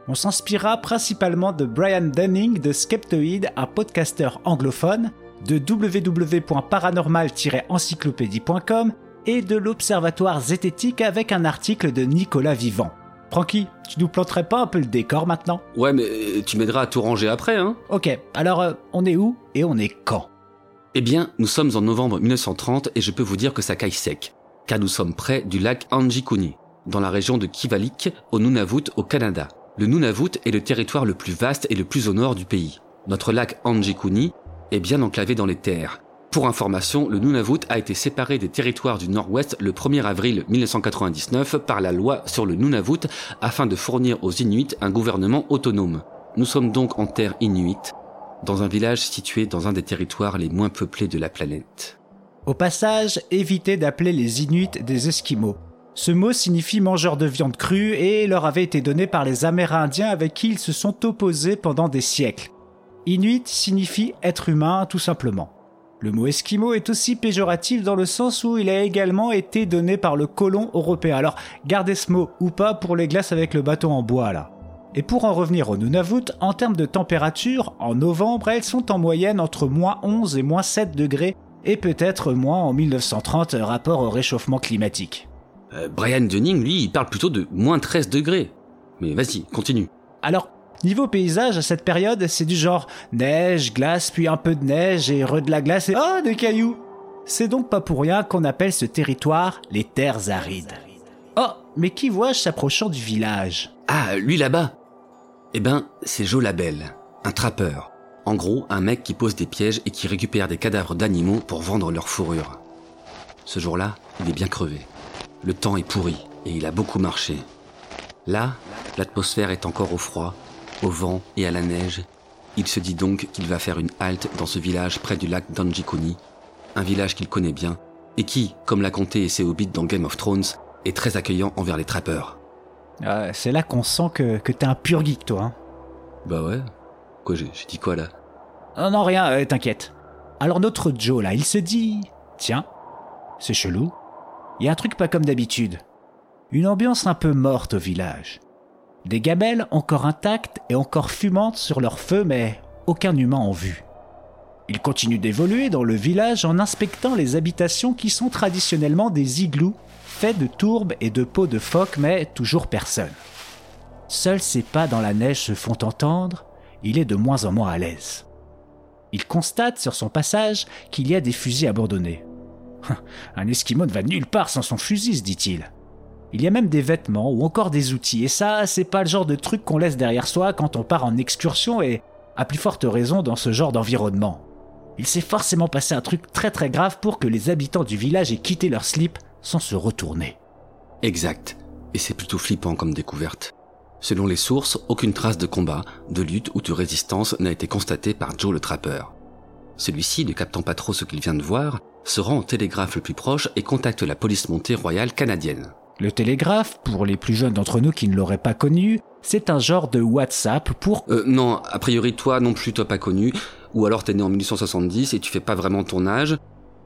On s'inspira principalement de Brian Dunning de Skeptoid, un podcasteur anglophone, de www.paranormal-encyclopédie.com et de l'Observatoire zététique avec un article de Nicolas Vivant. Francky, tu nous planterais pas un peu le décor maintenant? Ouais, mais euh, tu m'aideras à tout ranger après, hein Ok, alors euh, on est où et on est quand? Eh bien, nous sommes en novembre 1930 et je peux vous dire que ça caille sec, car nous sommes près du lac Anjikuni, dans la région de Kivalik, au Nunavut, au Canada. Le Nunavut est le territoire le plus vaste et le plus au nord du pays. Notre lac Anjikuni est bien enclavé dans les terres. Pour information, le Nunavut a été séparé des territoires du Nord-Ouest le 1er avril 1999 par la loi sur le Nunavut afin de fournir aux Inuits un gouvernement autonome. Nous sommes donc en terre inuite, dans un village situé dans un des territoires les moins peuplés de la planète. Au passage, évitez d'appeler les Inuits des Esquimaux. Ce mot signifie mangeur de viande crue et leur avait été donné par les Amérindiens avec qui ils se sont opposés pendant des siècles. Inuit signifie être humain tout simplement. Le mot esquimau est aussi péjoratif dans le sens où il a également été donné par le colon européen. Alors gardez ce mot ou pas pour les glaces avec le bâton en bois là. Et pour en revenir au Nunavut, en termes de température, en novembre, elles sont en moyenne entre moins 11 et moins 7 degrés, et peut-être moins en 1930 rapport au réchauffement climatique. Euh, Brian Dunning, lui, il parle plutôt de moins 13 degrés. Mais vas-y, continue. Alors, niveau paysage, à cette période, c'est du genre neige, glace, puis un peu de neige et re de la glace et oh, des cailloux C'est donc pas pour rien qu'on appelle ce territoire les terres arides. Oh, mais qui vois-je s'approchant du village? Ah, lui là-bas Eh ben, c'est Joe Labelle, un trappeur. En gros, un mec qui pose des pièges et qui récupère des cadavres d'animaux pour vendre leur fourrure. Ce jour-là, il est bien crevé. Le temps est pourri et il a beaucoup marché. Là, l'atmosphère est encore au froid, au vent et à la neige. Il se dit donc qu'il va faire une halte dans ce village près du lac d'Anjikuni, un village qu'il connaît bien et qui, comme l'a compté et ses hobbits dans Game of Thrones, est très accueillant envers les trappeurs. Ah, C'est là qu'on sent que, que t'es un pur geek, toi. Hein. Bah ouais. Quoi, j'ai dit quoi là? Non, non, rien, euh, t'inquiète. Alors notre Joe, là, il se dit... Tiens, c'est chelou. Il y a un truc pas comme d'habitude. Une ambiance un peu morte au village. Des gabelles encore intactes et encore fumantes sur leur feu, mais aucun humain en vue. Il continue d'évoluer dans le village en inspectant les habitations qui sont traditionnellement des igloos, faits de tourbes et de peaux de phoque, mais toujours personne. Seuls ses pas dans la neige se font entendre, il est de moins en moins à l'aise. Il constate sur son passage qu'il y a des fusils abandonnés. Un Esquimau ne va nulle part sans son fusil, se dit-il. Il y a même des vêtements ou encore des outils, et ça, c'est pas le genre de truc qu'on laisse derrière soi quand on part en excursion et, à plus forte raison, dans ce genre d'environnement. Il s'est forcément passé un truc très très grave pour que les habitants du village aient quitté leur slip sans se retourner. Exact. Et c'est plutôt flippant comme découverte. Selon les sources, aucune trace de combat, de lutte ou de résistance n'a été constatée par Joe le trappeur. Celui-ci, ne captant pas trop ce qu'il vient de voir, se rend au télégraphe le plus proche et contacte la police montée royale canadienne. Le télégraphe, pour les plus jeunes d'entre nous qui ne l'auraient pas connu, c'est un genre de WhatsApp pour... Euh, non, a priori toi non plus toi pas connu, ou alors t'es né en 1870 et tu fais pas vraiment ton âge.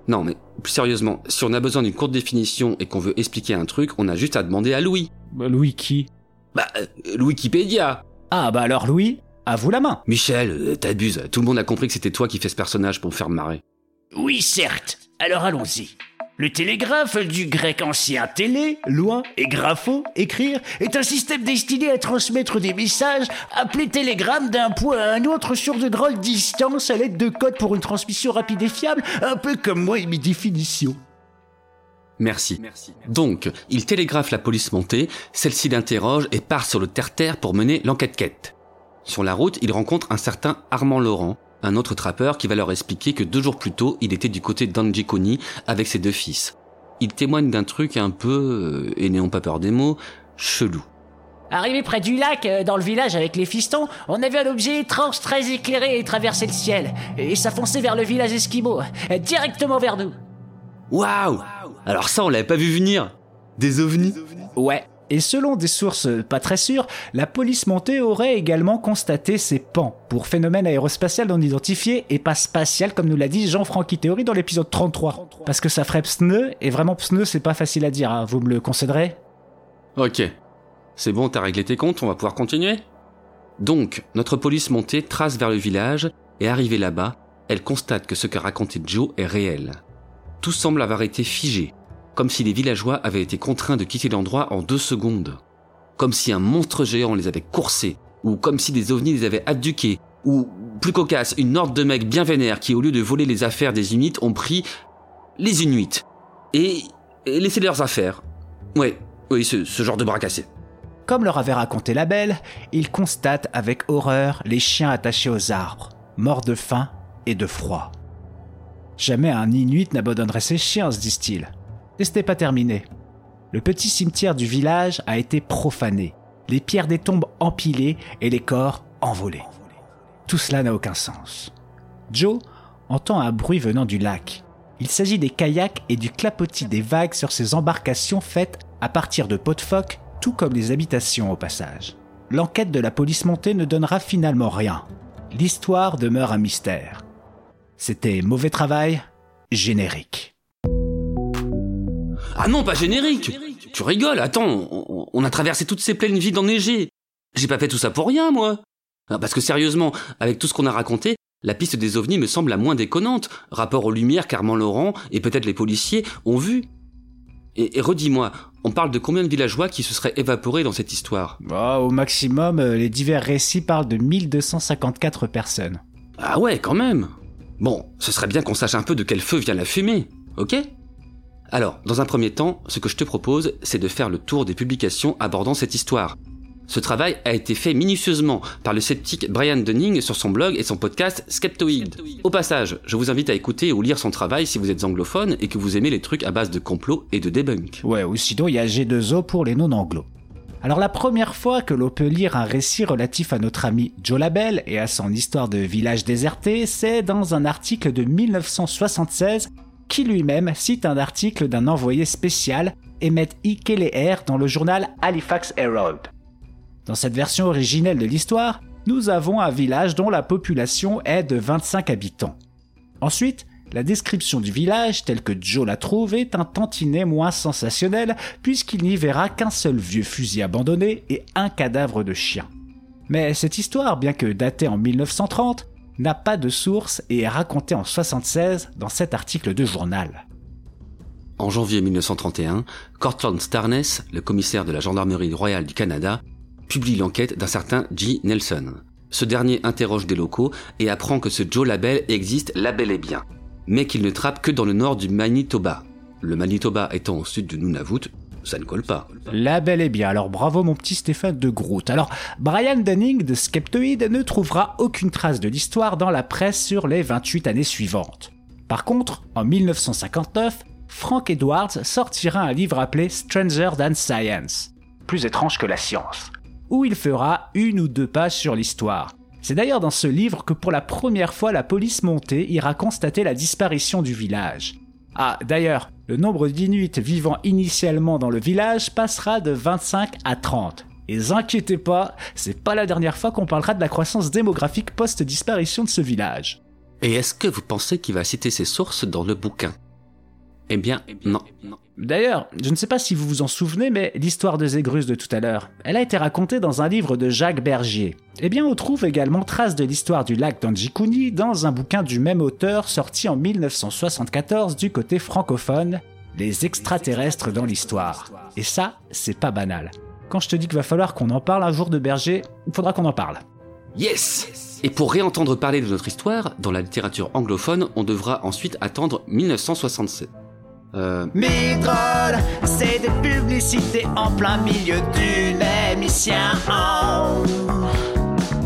Non mais, plus sérieusement, si on a besoin d'une courte définition et qu'on veut expliquer un truc, on a juste à demander à Louis. Bah, Louis qui? Bah, euh, Wikipédia Ah bah alors Louis, à vous la main. Michel, euh, t'abuses, tout le monde a compris que c'était toi qui fais ce personnage pour me faire marrer. Oui, certes. Alors allons-y. Le télégraphe, du grec ancien télé, loin, et grapho, écrire, est un système destiné à transmettre des messages appelés télégrammes d'un point à un autre sur de grandes distances à l'aide de codes pour une transmission rapide et fiable, un peu comme moi et mes définitions. Merci. Donc, il télégraphe la police montée, celle-ci l'interroge et part sur le terre-terre pour mener l'enquête-quête. Sur la route, il rencontre un certain Armand Laurent, un autre trappeur qui va leur expliquer que deux jours plus tôt, il était du côté d'Anjikoni avec ses deux fils. Il témoigne d'un truc un peu, euh, et n'ayons pas peur des mots, chelou. Arrivé près du lac, euh, dans le village avec les fistons, on a vu un objet étrange très éclairé et traverser le ciel. Et ça fonçait vers le village Esquimau, euh, directement vers nous. Waouh Alors ça, on l'avait pas vu venir Des ovnis? Ouais. Et selon des sources pas très sûres, la police montée aurait également constaté ces pans pour phénomène aérospatial non identifié et pas spatial comme nous l'a dit Jean-Francky Théory dans l'épisode 33. Parce que ça ferait psneu, et vraiment psneu c'est pas facile à dire, hein. vous me le concéderez? Ok. C'est bon, t'as réglé tes comptes, on va pouvoir continuer? Donc, notre police montée trace vers le village, et arrivée là-bas, elle constate que ce qu'a raconté Joe est réel. Tout semble avoir été figé, comme si les villageois avaient été contraints de quitter l'endroit en deux secondes. Comme si un monstre géant les avait coursés, ou comme si des ovnis les avaient abduqués, ou, plus cocasse, une horde de mecs bien vénères qui, au lieu de voler les affaires des Inuits, ont pris les Inuits. Et, laissé leurs affaires. Ouais, oui, ce, ce genre de bras cassés. Comme leur avait raconté la belle, ils constatent avec horreur les chiens attachés aux arbres, morts de faim et de froid. Jamais un Inuit n'abandonnerait ses chiens, se disent-ils. Et ce n'est pas terminé. Le petit cimetière du village a été profané, les pierres des tombes empilées et les corps envolés. Tout cela n'a aucun sens. Joe entend un bruit venant du lac. Il s'agit des kayaks et du clapotis des vagues sur ces embarcations faites à partir de pots de phoque, tout comme les habitations au passage. L'enquête de la police montée ne donnera finalement rien. L'histoire demeure un mystère. C'était mauvais travail, générique. Ah non, pas générique Tu rigoles, attends, on, on a traversé toutes ces plaines vides enneigées. J'ai pas fait tout ça pour rien, moi. Ah, Parce que sérieusement, avec tout ce qu'on a raconté, la piste des ovnis me semble la moins déconnante, rapport aux lumières qu'Armand Laurent et peut-être les policiers ont vues. Et, et redis-moi, on parle de combien de villageois qui se seraient évaporés dans cette histoire? Bah, au maximum, euh, les divers récits parlent de 1254 personnes. Ah ouais, quand même Bon, ce serait bien qu'on sache un peu de quel feu vient la fumée. Ok? Alors, dans un premier temps, ce que je te propose, c'est de faire le tour des publications abordant cette histoire. Ce travail a été fait minutieusement par le sceptique Brian Dunning sur son blog et son podcast Skeptoid. Au passage, je vous invite à écouter ou lire son travail si vous êtes anglophone et que vous aimez les trucs à base de complot et de debunk. Ouais, ou sinon il y a G2O pour les non-anglo. Alors la première fois que l'on peut lire un récit relatif à notre ami Joe Labelle et à son histoire de village déserté, c'est dans un article de 1976 qui lui-même cite un article d'un envoyé spécial, Emmett. Kelleher, dans le journal Halifax Herald. Dans cette version originelle de l'histoire, nous avons un village dont la population est de 25 habitants. Ensuite, la description du village, telle que Joe la trouve, est un tantinet moins sensationnel, puisqu'il n'y verra qu'un seul vieux fusil abandonné et un cadavre de chien. Mais cette histoire, bien que datée en 1930, n'a pas de source et est racontée en 76 dans cet article de journal. En janvier 1931, Cortland Starness, le commissaire de la gendarmerie royale du Canada, publie l'enquête d'un certain G. Nelson. Ce dernier interroge des locaux et apprend que ce Joe Labelle existe là bel et bien, mais qu'il ne trappe que dans le nord du Manitoba. Le Manitoba étant au sud de Nunavut, ça ne colle pas. Là bel et bien, alors bravo mon petit Stéphane de Groot. Alors, Brian Dunning de Skeptoid ne trouvera aucune trace de l'histoire dans la presse sur les 28 années suivantes. Par contre, en 1959, Frank Edwards sortira un livre appelé Stranger Than Science, plus étrange que la science, où il fera une ou deux pages sur l'histoire. C'est d'ailleurs dans ce livre que pour la première fois la police montée ira constater la disparition du village. Ah, d'ailleurs, le nombre d'Inuits vivant initialement dans le village passera de 25 à 30. Et inquiétez pas, c'est pas la dernière fois qu'on parlera de la croissance démographique post-disparition de ce village. Et est-ce que vous pensez qu'il va citer ses sources dans le bouquin? Eh bien, non. D'ailleurs, je ne sais pas si vous vous en souvenez, mais l'histoire de Zégrus de tout à l'heure, elle a été racontée dans un livre de Jacques Bergier. Eh bien, on trouve également trace de l'histoire du lac d'Anjikouni dans un bouquin du même auteur sorti en 1974 du côté francophone, Les extraterrestres dans l'histoire. Et ça, c'est pas banal. Quand je te dis qu'il va falloir qu'on en parle un jour de Berger, il faudra qu'on en parle. Yes Et pour réentendre parler de notre histoire, dans la littérature anglophone, on devra ensuite attendre 1967. Euh... Midroll, c'est des publicités en plein milieu d'une émission.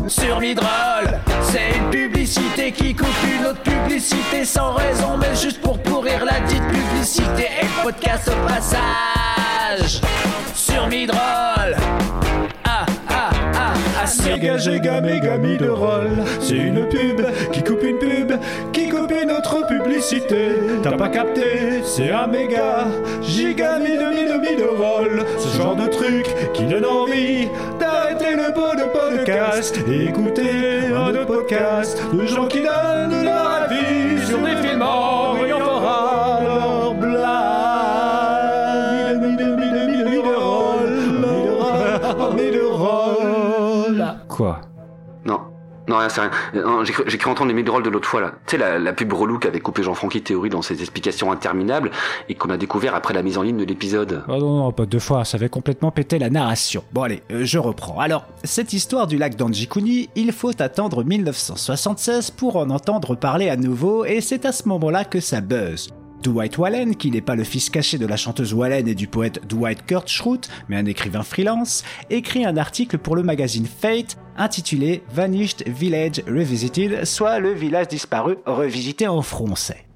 Sur Midroll, c'est une publicité qui coupe une autre publicité sans raison, mais juste pour pourrir la dite publicité et le podcast au passage. Sur Midroll. Ah, ah, ah, ah, sur Méga, giga, méga, midroll. C'est une pub qui coupe une pub, qui coupe une T'as pas capté, c'est un méga, giga, midroll. Ce genre de truc qui donne envie d'arrêter le pot de podcast et écouter un autre podcast de gens qui donnent leur avis sur des films en voyant fort leur blague. Midroll, midroll, midroll. Quoi? Non. Rien, c'est rien. Euh, J'ai cru, entendre les midrolls de l'autre fois, là. Tu sais, la, la pub relou qu'avait coupé Jean-Francky Théorie dans ses explications interminables et qu'on a découvert après la mise en ligne de l'épisode. Oh non, non, pas deux fois, ça avait complètement pété la narration. Bon allez, euh, je reprends. Alors, cette histoire du lac d'Anjikouni, il faut attendre 1976 pour en entendre parler à nouveau, et c'est à ce moment-là que ça buzz. Dwight Wallen, qui n'est pas le fils caché de la chanteuse Wallen et du poète Dwight Kurtschroot, mais un écrivain freelance, écrit un article pour le magazine Fate intitulé Vanished Village Revisited, soit le village disparu revisité en français.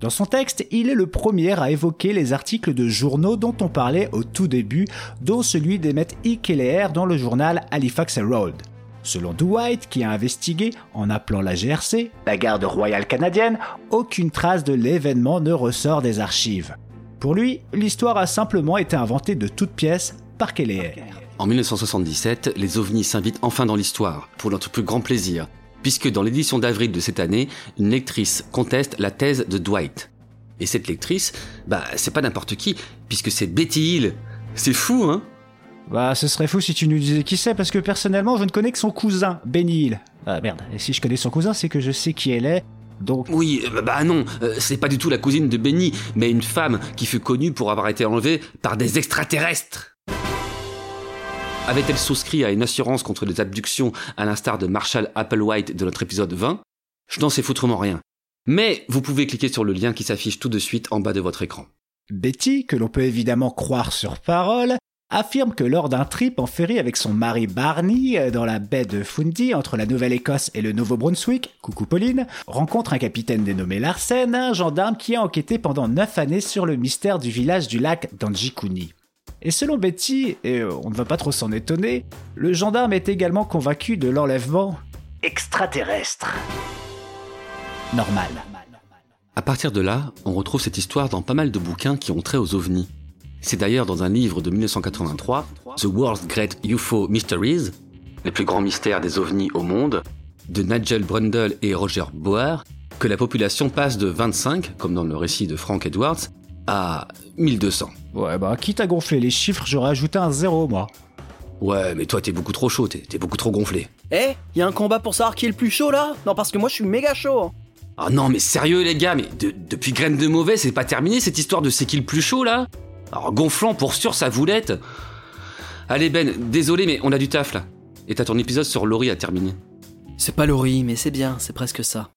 Dans son texte, il est le premier à évoquer les articles de journaux dont on parlait au tout début, dont celui d'Emmett E. Kelleher dans le journal Halifax Herald. Selon Dwight, qui a investigué en appelant la GRC, la garde royale canadienne, aucune trace de l'événement ne ressort des archives. Pour lui, l'histoire a simplement été inventée de toutes pièces par Kelleher. En 1977, les ovnis s'invitent enfin dans l'histoire, pour notre plus grand plaisir, puisque dans l'édition d'avril de cette année, une lectrice conteste la thèse de Dwight. Et cette lectrice, bah, c'est pas n'importe qui, puisque c'est Betty Hill. C'est fou, hein? Bah, ce serait fou si tu nous disais qui c'est, parce que personnellement, je ne connais que son cousin, Benny Hill. Ah merde, et si je connais son cousin, c'est que je sais qui elle est, donc... Oui, euh, bah non, euh, c'est pas du tout la cousine de Benny, mais une femme qui fut connue pour avoir été enlevée par des extraterrestres. Avait-elle souscrit à une assurance contre les abductions à l'instar de Marshall Applewhite de notre épisode 20 Je n'en sais foutrement rien. Mais vous pouvez cliquer sur le lien qui s'affiche tout de suite en bas de votre écran. Betty, que l'on peut évidemment croire sur parole, affirme que lors d'un trip en ferry avec son mari Barney euh, dans la baie de Fundy entre la Nouvelle-Écosse et le Nouveau-Brunswick, coucou rencontre un capitaine dénommé Larsen, un gendarme qui a enquêté pendant 9 années sur le mystère du village du lac d'Anjikuni. Et selon Betty, et euh, on ne va pas trop s'en étonner, le gendarme est également convaincu de l'enlèvement extraterrestre. Normal. À partir de là, on retrouve cette histoire dans pas mal de bouquins qui ont trait aux ovnis. C'est d'ailleurs dans un livre de 1983, The World's Great UFO Mysteries, les plus grands mystères des ovnis au monde, de Nigel Brundle et Roger Boer, que la population passe de 25, comme dans le récit de Frank Edwards, à 1200. Ouais, bah, quitte à gonfler les chiffres, j'aurais ajouté un zéro, moi. Ouais, mais toi, t'es beaucoup trop chaud, t'es t'es beaucoup trop gonflé. Eh, y a un combat pour savoir qui est le plus chaud là? Non, parce que moi je suis méga chaud. hein. Ah non, mais sérieux, les gars, mais de- depuis Graine de Mauvais, c'est pas terminé cette histoire de c'est qui le plus chaud, là? Alors, gonflant pour sûr sa voulette. Allez, Ben, désolé, mais on a du taf, là. Et t'as ton épisode sur Laurie à terminer. C'est pas Laurie, mais c'est bien, c'est presque ça.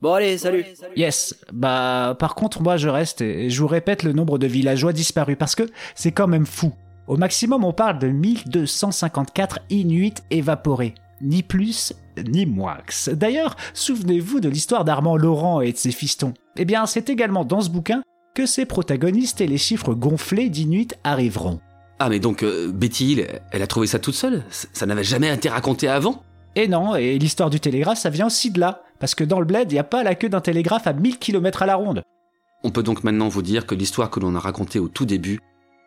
Bon allez, salut. Yes, bah par contre moi je reste et je vous répète le nombre de villageois disparus parce que c'est quand même fou. Au maximum on parle de 1254 Inuits évaporés. Ni plus, ni moins. D'ailleurs, souvenez-vous de l'histoire d'Armand Laurent et de ses fistons. Eh bien, c'est également dans ce bouquin que ses protagonistes et les chiffres gonflés d'Inuits arriveront. Ah, mais donc, euh, Betty Hill, elle a trouvé ça toute seule? Ça n'avait jamais été raconté avant? Et non, et l'histoire du télégraphe, ça vient aussi de là. Parce que dans le bled, il n'y a pas la queue d'un télégraphe à 1000 km à la ronde. On peut donc maintenant vous dire que l'histoire que l'on a racontée au tout début,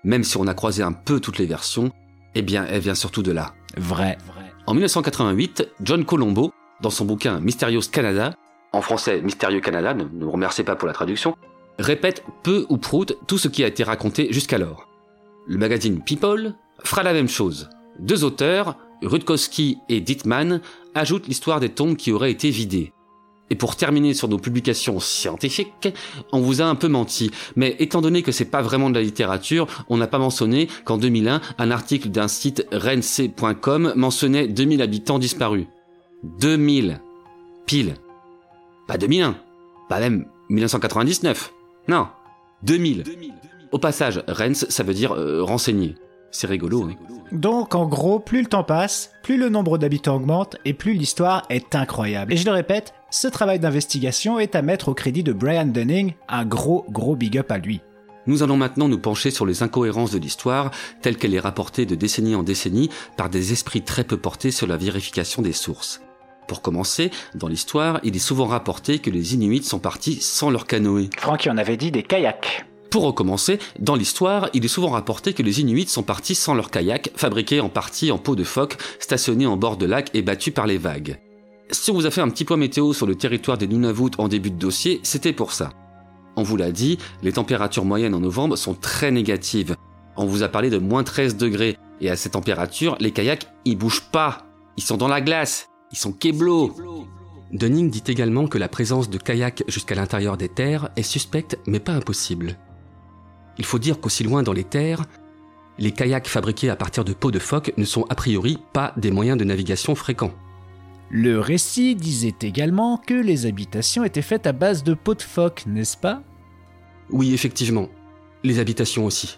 même si on a croisé un peu toutes les versions, eh bien, elle vient surtout de là. Vrai. En 1988, John Colombo, dans son bouquin Mysterious Canada, en français Mystérieux Canada, ne ne me remerciez pas pour la traduction, répète peu ou prout tout ce qui a été raconté jusqu'alors. Le magazine People fera la même chose. Deux auteurs, Rutkowski et Dittman, ajoutent l'histoire des tombes qui auraient été vidées. Et pour terminer sur nos publications scientifiques, on vous a un peu menti, mais étant donné que c'est pas vraiment de la littérature, on n'a pas mentionné qu'en 2001, un article d'un site renc.com mentionnait 2000 habitants disparus. 2000. Pile. Pas 2001. Pas même 1999. Non. 2000. Au passage, Rennes, ça veut dire euh, renseigner. C'est rigolo. hein. Donc en gros, plus le temps passe, plus le nombre d'habitants augmente et plus l'histoire est incroyable. Et je le répète, ce travail d'investigation est à mettre au crédit de Brian Dunning, un gros gros big up à lui. Nous allons maintenant nous pencher sur les incohérences de l'histoire, telle qu'elle est rapportée de décennie en décennie par des esprits très peu portés sur la vérification des sources. Pour commencer, dans l'histoire, il est souvent rapporté que les Inuits sont partis sans leur canoë. Francky en avait dit des kayaks. Pour recommencer, dans l'histoire, il est souvent rapporté que les Inuits sont partis sans leur kayak, fabriqués en partie en peau de phoque, stationnés en bord de lac et battus par les vagues. Si on vous a fait un petit point météo sur le territoire des Nunavut en début de dossier, c'était pour ça. On vous l'a dit, les températures moyennes en novembre sont très négatives. On vous a parlé de moins 13 degrés, et à ces températures, les kayaks, ils bougent pas. Ils sont dans la glace. Ils sont keblo. Dunning dit également que la présence de kayaks jusqu'à l'intérieur des terres est suspecte mais pas impossible. Il faut dire qu'aussi loin dans les terres, les kayaks fabriqués à partir de peaux de phoque ne sont a priori pas des moyens de navigation fréquents. Le récit disait également que les habitations étaient faites à base de peau de phoque, n'est-ce pas? Oui, effectivement. Les habitations aussi.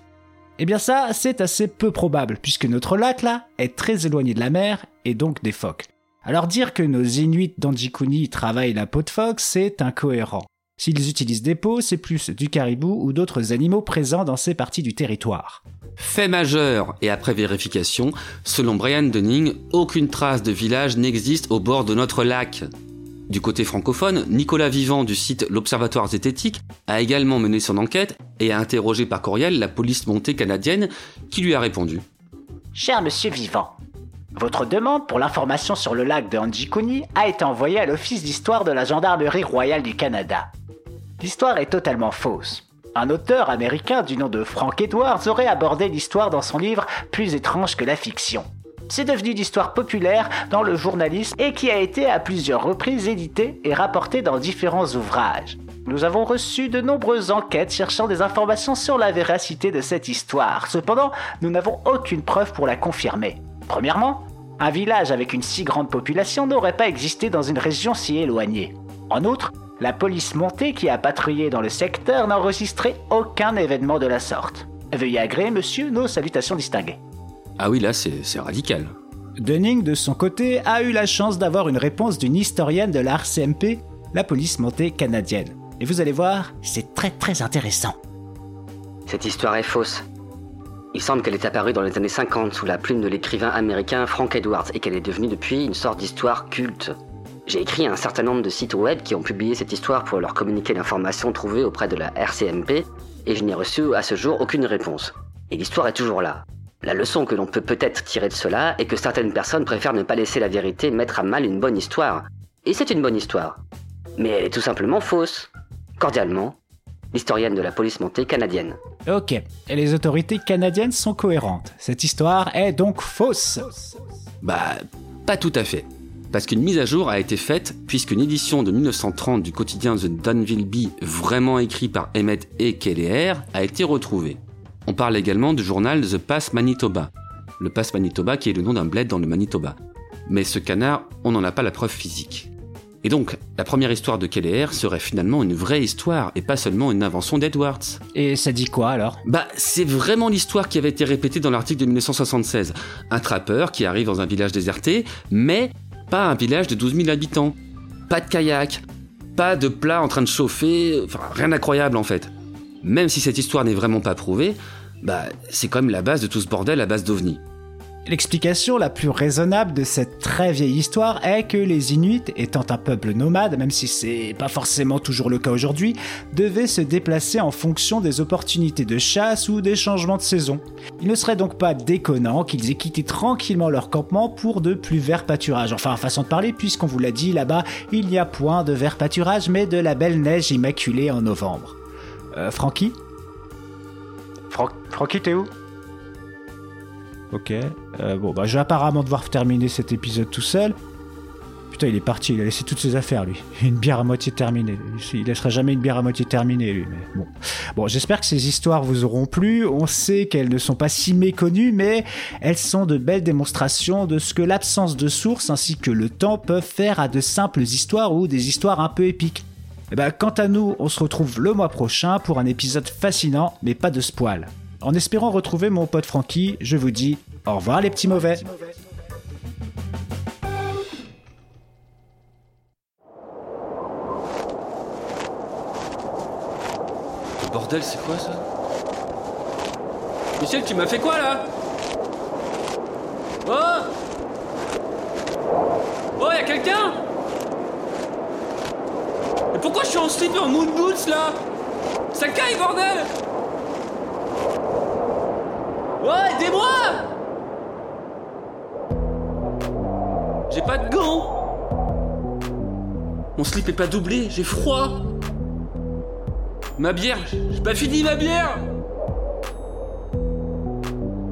Eh bien ça, c'est assez peu probable, puisque notre lac là est très éloigné de la mer et donc des phoques. Alors dire que nos Inuits d'Anjikuni travaillent la peau de phoque, c'est incohérent. S'ils utilisent des peaux, c'est plus du caribou ou d'autres animaux présents dans ces parties du territoire. Fait majeur, et après vérification, selon Brian Dunning, aucune trace de village n'existe au bord de notre lac. Du côté francophone, Nicolas Vivant du site L'Observatoire zététique a également mené son enquête et a interrogé par courriel la police montée canadienne qui lui a répondu. Cher monsieur Vivant, votre demande pour l'information sur le lac de Anjikuni a été envoyée à l'Office d'histoire de la Gendarmerie royale du Canada. L'histoire est totalement fausse. Un auteur américain du nom de Frank Edwards aurait abordé l'histoire dans son livre Plus étrange que la fiction. C'est devenu d'histoire populaire dans le journalisme et qui a été à plusieurs reprises édité et rapporté dans différents ouvrages. Nous avons reçu de nombreuses enquêtes cherchant des informations sur la véracité de cette histoire. Cependant, nous n'avons aucune preuve pour la confirmer. Premièrement, un village avec une si grande population n'aurait pas existé dans une région si éloignée. En outre, La police montée qui a patrouillé dans le secteur n'a enregistré aucun événement de la sorte. Veuillez agréer, monsieur, nos salutations distinguées. Ah oui, là, c'est c'est radical. Dunning, de son côté, a eu la chance d'avoir une réponse d'une historienne de la RCMP, la police montée canadienne. Et vous allez voir, c'est très très intéressant. Cette histoire est fausse. Il semble qu'elle est apparue dans les années 50 sous la plume de l'écrivain américain Frank Edwards et qu'elle est devenue depuis une sorte d'histoire culte. J'ai écrit à un certain nombre de sites web qui ont publié cette histoire pour leur communiquer l'information trouvée auprès de la RCMP et je n'ai reçu à ce jour aucune réponse. Et l'histoire est toujours là. La leçon que l'on peut peut-être tirer de cela est que certaines personnes préfèrent ne pas laisser la vérité mettre à mal une bonne histoire. Et c'est une bonne histoire. Mais elle est tout simplement fausse. Cordialement, l'historienne de la police montée canadienne. Ok, et les autorités canadiennes sont cohérentes. Cette histoire est donc fausse. Bah, pas tout à fait. Parce qu'une mise à jour a été faite puisqu'une édition de 1930 du quotidien The Danville Bee, vraiment écrit par Emmett et Keller, a été retrouvée. On parle également du journal The Pass Manitoba. Le Pass Manitoba qui est le nom d'un bled dans le Manitoba. Mais ce canard, on n'en a pas la preuve physique. Et donc, la première histoire de Keller serait finalement une vraie histoire et pas seulement une invention d'Edwards. Et ça dit quoi alors? Bah, c'est vraiment l'histoire qui avait été répétée dans l'article de 1976. Un trappeur qui arrive dans un village déserté, mais pas un village de 12 000 habitants. Pas de kayak, pas de plat en train de chauffer, enfin rien d'incroyable en fait. Même si cette histoire n'est vraiment pas prouvée, bah c'est quand même la base de tout ce bordel à base d'ovnis. L'explication la plus raisonnable de cette très vieille histoire est que les Inuits, étant un peuple nomade, même si c'est pas forcément toujours le cas aujourd'hui, devaient se déplacer en fonction des opportunités de chasse ou des changements de saison. Il ne serait donc pas déconnant qu'ils aient quitté tranquillement leur campement pour de plus verts pâturages. Enfin, façon de parler, puisqu'on vous l'a dit, là-bas, il n'y a point de verts pâturages, mais de la belle neige immaculée en novembre. Euh, Francky? Fran Francky, t'es où? Ok. Euh, bon, bah, je vais apparemment devoir terminer cet épisode tout seul. Putain, il est parti, il a laissé toutes ses affaires, lui. Une bière à moitié terminée. Il laissera jamais une bière à moitié terminée, lui. Mais bon, bon j'espère que ces histoires vous auront plu. On sait qu'elles ne sont pas si méconnues, mais elles sont de belles démonstrations de ce que l'absence de source ainsi que le temps peuvent faire à de simples histoires ou des histoires un peu épiques. Et ben, quant à nous, on se retrouve le mois prochain pour un épisode fascinant, mais pas de spoil. En espérant retrouver mon pote Francky, je vous dis au revoir les petits mauvais. Bordel, c'est quoi ça? Michel, tu m'as fait quoi là? Oh! Oh, y'a quelqu'un? Mais pourquoi je suis en slip en moon boots là? Ça caille, bordel Oh, aidez-moi! J'ai pas de gants! Mon slip est pas doublé, j'ai froid! Ma bière, j'ai pas fini ma bière!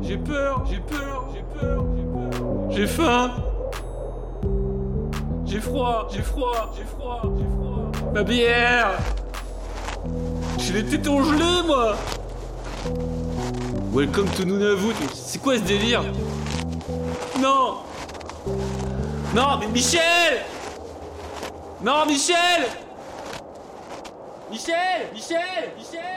J'ai peur, j'ai peur, j'ai peur, j'ai peur. J'ai faim! J'ai froid, j'ai froid, j'ai froid, j'ai froid. Ma bière! J'ai les tétons gelés moi Welcome to Nunavut, c'est quoi ce délire? Non! Non mais Michel! Non Michel! Michel! Michel! Michel